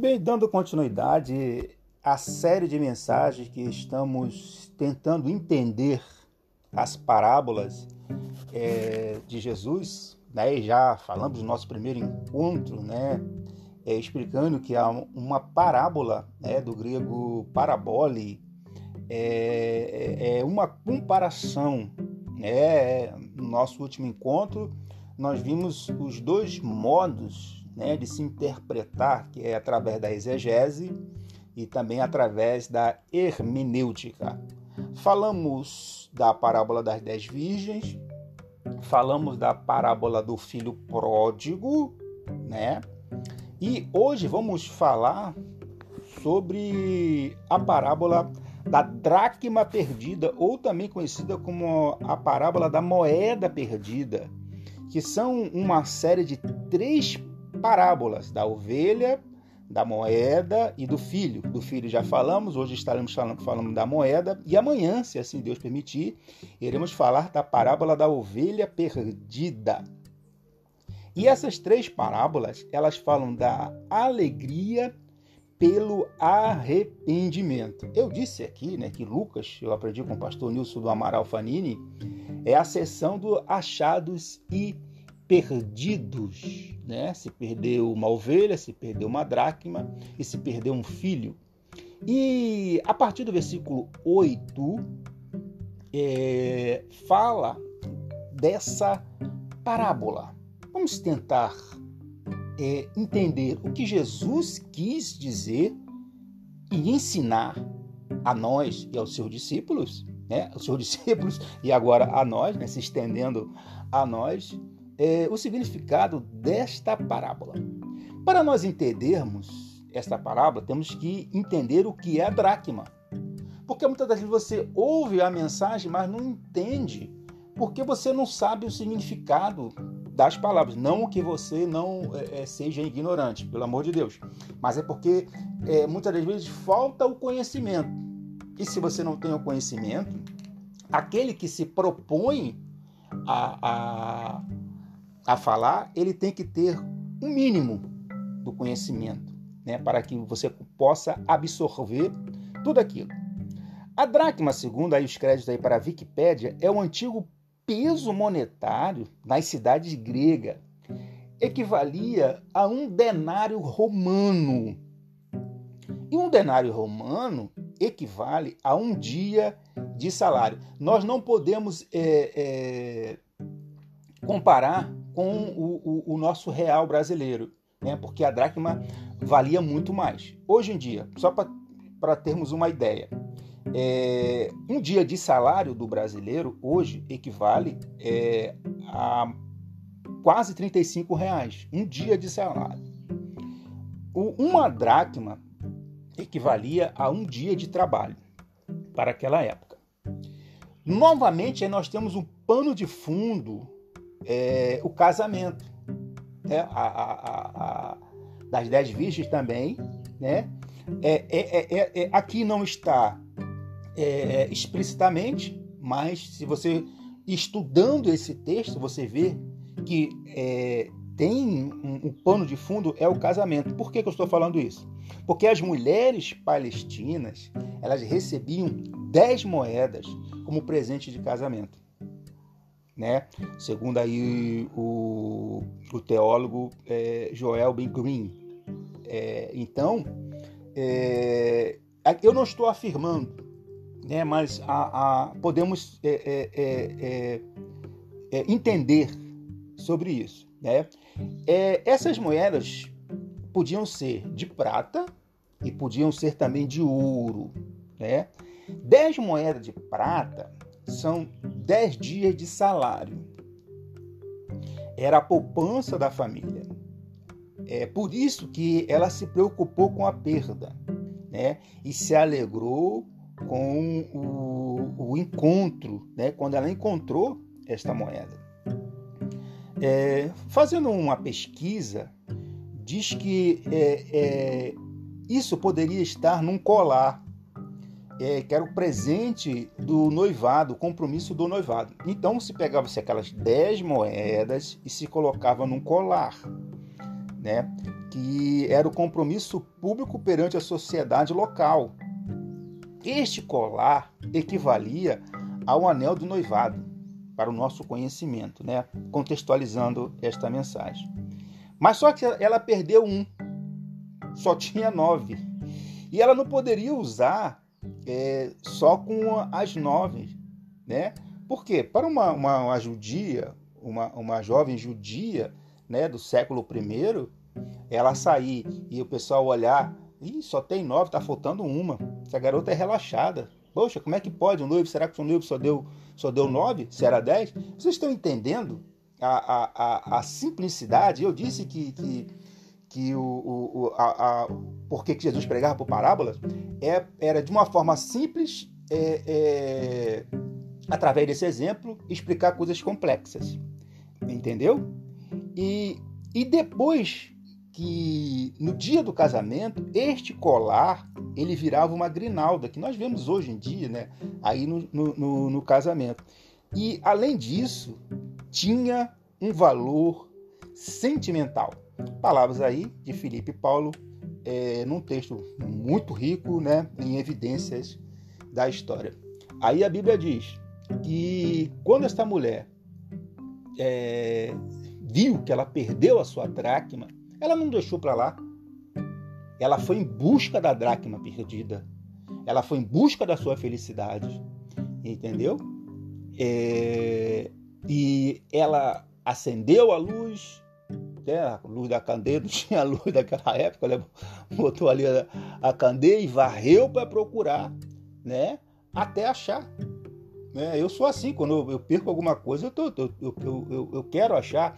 Bem, dando continuidade à série de mensagens que estamos tentando entender as parábolas é, de Jesus, né? E já falamos do nosso primeiro encontro, né? É, explicando que há uma parábola né, do grego parabole, é, é, é uma comparação. Né? No nosso último encontro, nós vimos os dois modos né, de se interpretar, que é através da exegese e também através da hermenêutica. Falamos da parábola das dez virgens, falamos da parábola do filho pródigo, né? E hoje vamos falar sobre a parábola da dracma perdida, ou também conhecida como a parábola da moeda perdida, que são uma série de três parábolas da ovelha, da moeda e do filho. Do filho já falamos, hoje estaremos falando, falando da moeda, e amanhã, se assim Deus permitir, iremos falar da parábola da ovelha perdida. E essas três parábolas, elas falam da alegria pelo arrependimento. Eu disse aqui, né, que Lucas, eu aprendi com o pastor Nilson do Amaral Fanini, é a sessão do achados e perdidos, né? Se perdeu uma ovelha, se perdeu uma dracma e se perdeu um filho. E a partir do versículo 8, é, fala dessa parábola. Vamos tentar é, entender o que Jesus quis dizer e ensinar a nós e aos seus discípulos, né? Aos seus discípulos e agora a nós, né? se estendendo a nós, é, o significado desta parábola. Para nós entendermos esta parábola, temos que entender o que é a dracma. Porque muitas das vezes você ouve a mensagem, mas não entende, porque você não sabe o significado das palavras. Não que você não é, é seja ignorante, pelo amor de Deus, mas é porque é, muitas das vezes falta o conhecimento. E se você não tem o conhecimento, aquele que se propõe a, a a falar, ele tem que ter um mínimo do conhecimento, né, para que você possa absorver tudo aquilo. A dracma, segundo aí os créditos aí para a Wikipédia, é o antigo peso monetário nas cidades gregas. Equivalia a um denário romano. E um denário romano equivale a um dia de salário. Nós não podemos é, é, comparar com o, o, o nosso real brasileiro, né? porque a dracma valia muito mais. Hoje em dia, só para termos uma ideia, é, um dia de salário do brasileiro hoje equivale é, a quase 35 reais. Um dia de salário. O, uma dracma equivalia a um dia de trabalho para aquela época. Novamente, nós temos um pano de fundo é, o casamento. Né? A, a, a, das dez virgens também. Né? É, é, é, é aqui não está explicitamente, mas se você estudando esse texto, você vê que tem um, um, pano de fundo é o casamento. Por que, que eu estou falando isso? Porque as mulheres palestinas elas recebiam 10 moedas como presente de casamento né? Segundo aí o, o teólogo é, Joel B. Green. É, então, é, eu não estou afirmando, né? Mas a, a podemos é, é, é, entender sobre isso, né? essas moedas podiam ser de prata e podiam ser também de ouro, né? Dez moedas de prata são 10 dias de salário. Era a poupança da família. É por isso que ela se preocupou com a perda, né? E se alegrou com o, o encontro, né? Quando ela encontrou esta moeda. É, fazendo uma pesquisa, diz que é, é, isso poderia estar num colar é, que era o presente do noivado, o compromisso do noivado. Então se pegava-se aquelas 10 moedas e se colocava num colar. né? que era o compromisso público perante a sociedade local. Este colar equivalia ao anel do noivado, para o nosso conhecimento, né? contextualizando esta mensagem. Mas só que ela perdeu um, só tinha nove. E ela não poderia usar é, só com as nove, né? Por quê? Para uma, uma, uma judia, uma, uma jovem judia né, do século I, ela sair e o pessoal olhar, Ih, só tem nove, está faltando uma. Essa garota é relaxada. Poxa, como é que pode? Um noivo, será que o noivo só deu, só deu nove? Se era dez? Vocês estão entendendo a, a, a, a simplicidade? Eu disse que, que, que o, o, a, a, por que Jesus pregava por parábolas é, era de uma forma simples, é, é, através desse exemplo, explicar coisas complexas. Entendeu? E, e depois que no dia do casamento este colar ele virava uma grinalda que nós vemos hoje em dia, né? Aí no, no, no casamento. E além disso tinha um valor sentimental. Palavras aí de Felipe Paulo é, num texto muito rico, né? Em evidências da história. Aí a Bíblia diz que quando esta mulher é, viu que ela perdeu a sua dracma, ela não deixou para lá. Ela foi em busca da dracma perdida. Ela foi em busca da sua felicidade. Entendeu? É... E ela acendeu a luz, né? a luz da candeia, não tinha luz daquela época, ela botou ali a, a candeia e varreu para procurar, né? Até achar. Né? Eu sou assim, quando eu, eu perco alguma coisa, eu, tô, eu, eu, eu quero achar.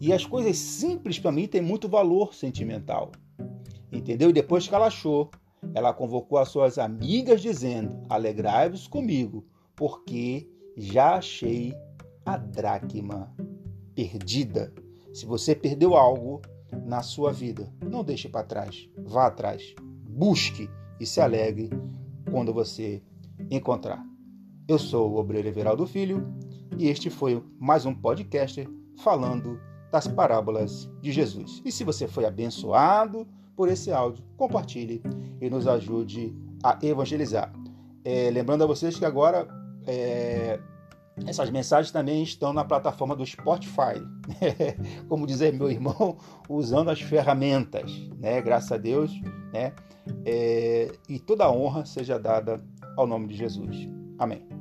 E as coisas simples para mim têm muito valor sentimental. Entendeu? E depois que ela achou, ela convocou as suas amigas dizendo: Alegrai-vos comigo, porque já achei a dracma perdida. Se você perdeu algo na sua vida, não deixe para trás, vá atrás, busque e se alegre quando você encontrar. Eu sou o Obreiro Everaldo Filho e este foi mais um podcast falando das parábolas de Jesus. E se você foi abençoado por esse áudio, compartilhe e nos ajude a evangelizar. É, lembrando a vocês que agora é, essas mensagens também estão na plataforma do Spotify, como dizer meu irmão, usando as ferramentas, né? Graças a Deus, né? É, e toda a honra seja dada ao nome de Jesus. Amém.